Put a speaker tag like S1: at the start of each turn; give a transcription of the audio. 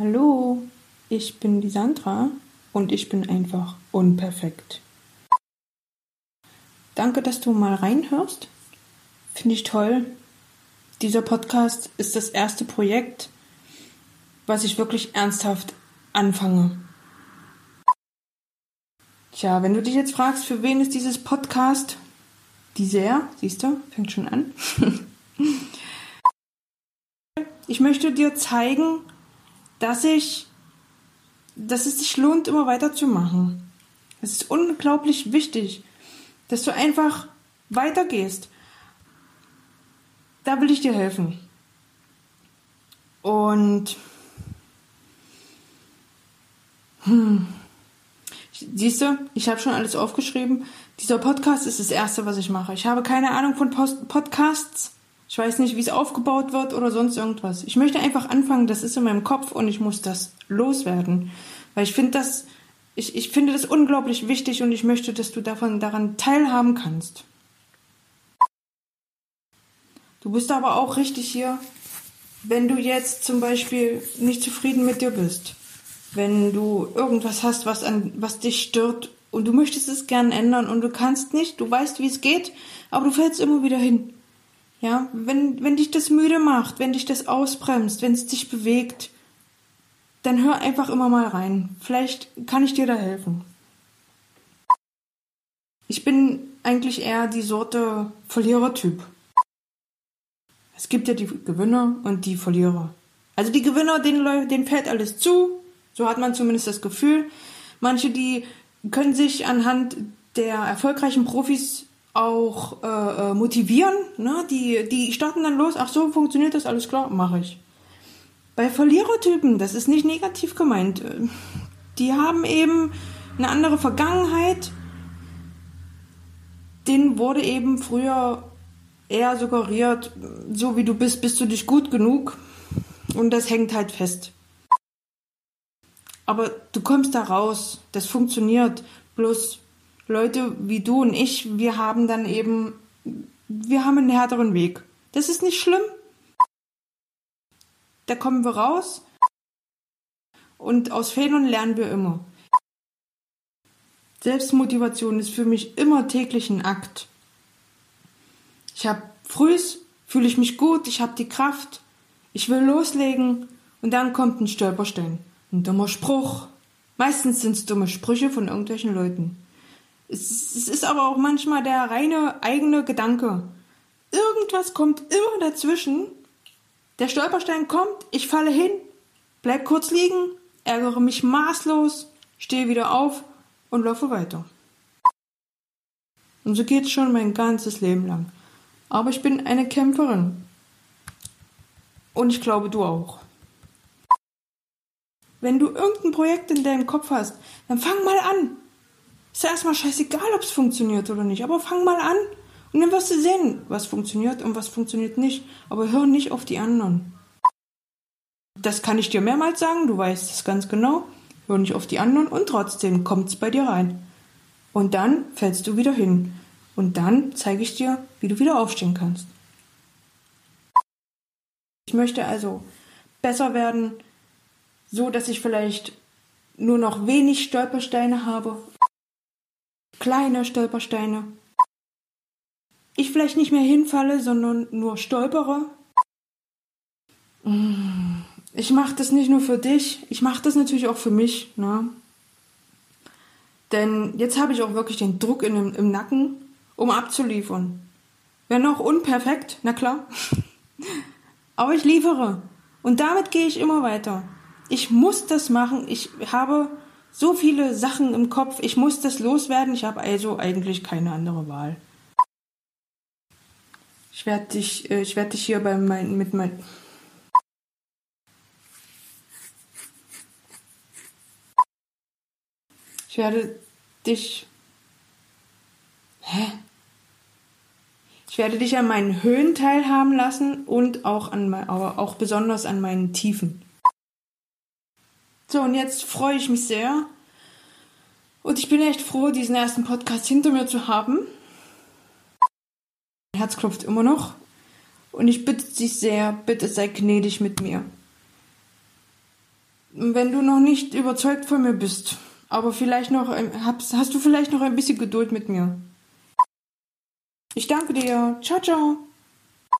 S1: Hallo, ich bin die Sandra und ich bin einfach unperfekt. Danke, dass du mal reinhörst. Finde ich toll. Dieser Podcast ist das erste Projekt, was ich wirklich ernsthaft anfange. Tja, wenn du dich jetzt fragst, für wen ist dieses Podcast? Die siehst du, fängt schon an. ich möchte dir zeigen, dass ich, dass es sich lohnt, immer weiterzumachen. Es ist unglaublich wichtig, dass du einfach weitergehst. Da will ich dir helfen. Und hm, siehst du, ich habe schon alles aufgeschrieben. Dieser Podcast ist das erste, was ich mache. Ich habe keine Ahnung von Post Podcasts. Ich weiß nicht, wie es aufgebaut wird oder sonst irgendwas. Ich möchte einfach anfangen, das ist in meinem Kopf und ich muss das loswerden. Weil ich finde das, ich, ich finde das unglaublich wichtig und ich möchte, dass du davon daran teilhaben kannst. Du bist aber auch richtig hier, wenn du jetzt zum Beispiel nicht zufrieden mit dir bist. Wenn du irgendwas hast, was an, was dich stört und du möchtest es gern ändern und du kannst nicht, du weißt, wie es geht, aber du fällst immer wieder hin. Ja, wenn, wenn dich das müde macht, wenn dich das ausbremst, wenn es dich bewegt, dann hör einfach immer mal rein. Vielleicht kann ich dir da helfen. Ich bin eigentlich eher die Sorte Verlierertyp. Es gibt ja die Gewinner und die Verlierer. Also die Gewinner, denen, denen fällt alles zu. So hat man zumindest das Gefühl. Manche, die können sich anhand der erfolgreichen Profis auch äh, äh, motivieren. Ne? Die, die starten dann los, ach so, funktioniert das, alles klar, mache ich. Bei Verlierertypen, das ist nicht negativ gemeint, äh, die haben eben eine andere Vergangenheit. Denen wurde eben früher eher suggeriert, so wie du bist, bist du dich gut genug. Und das hängt halt fest. Aber du kommst da raus, das funktioniert. Bloß Leute wie du und ich, wir haben dann eben, wir haben einen härteren Weg. Das ist nicht schlimm. Da kommen wir raus und aus Fehlern lernen wir immer. Selbstmotivation ist für mich immer täglich ein Akt. Ich habe frühs, fühle ich mich gut, ich habe die Kraft, ich will loslegen und dann kommt ein Stolperstein, ein dummer Spruch. Meistens sind es dumme Sprüche von irgendwelchen Leuten. Es, es ist aber auch manchmal der reine eigene Gedanke. Irgendwas kommt immer dazwischen. Der Stolperstein kommt, ich falle hin, bleib kurz liegen, ärgere mich maßlos, stehe wieder auf und laufe weiter. Und so geht's schon mein ganzes Leben lang. Aber ich bin eine Kämpferin. Und ich glaube, du auch. Wenn du irgendein Projekt in deinem Kopf hast, dann fang mal an. Ist ja erstmal scheißegal, ob es funktioniert oder nicht. Aber fang mal an und dann wirst du sehen, was funktioniert und was funktioniert nicht. Aber hör nicht auf die anderen. Das kann ich dir mehrmals sagen, du weißt es ganz genau. Hör nicht auf die anderen und trotzdem kommt es bei dir rein. Und dann fällst du wieder hin. Und dann zeige ich dir, wie du wieder aufstehen kannst. Ich möchte also besser werden, so dass ich vielleicht nur noch wenig Stolpersteine habe kleine Stolpersteine. Ich vielleicht nicht mehr hinfalle, sondern nur stolpere. Ich mache das nicht nur für dich, ich mache das natürlich auch für mich. Ne? Denn jetzt habe ich auch wirklich den Druck in, im, Nacken, um abzuliefern. Wäre noch unperfekt, na klar. Aber ich liefere. Und damit gehe ich immer weiter. Ich muss das machen. Ich habe so viele Sachen im Kopf, ich muss das loswerden, ich habe also eigentlich keine andere Wahl. Ich werde dich, äh, ich werde dich hier bei mein, mit mein Ich werde dich Hä? Ich werde dich an meinen Höhen teilhaben lassen und auch an aber auch besonders an meinen Tiefen. So, und jetzt freue ich mich sehr. Und ich bin echt froh, diesen ersten Podcast hinter mir zu haben. Mein Herz klopft immer noch. Und ich bitte dich sehr, bitte sei gnädig mit mir. wenn du noch nicht überzeugt von mir bist, aber vielleicht noch, hast, hast du vielleicht noch ein bisschen Geduld mit mir. Ich danke dir. Ciao, ciao.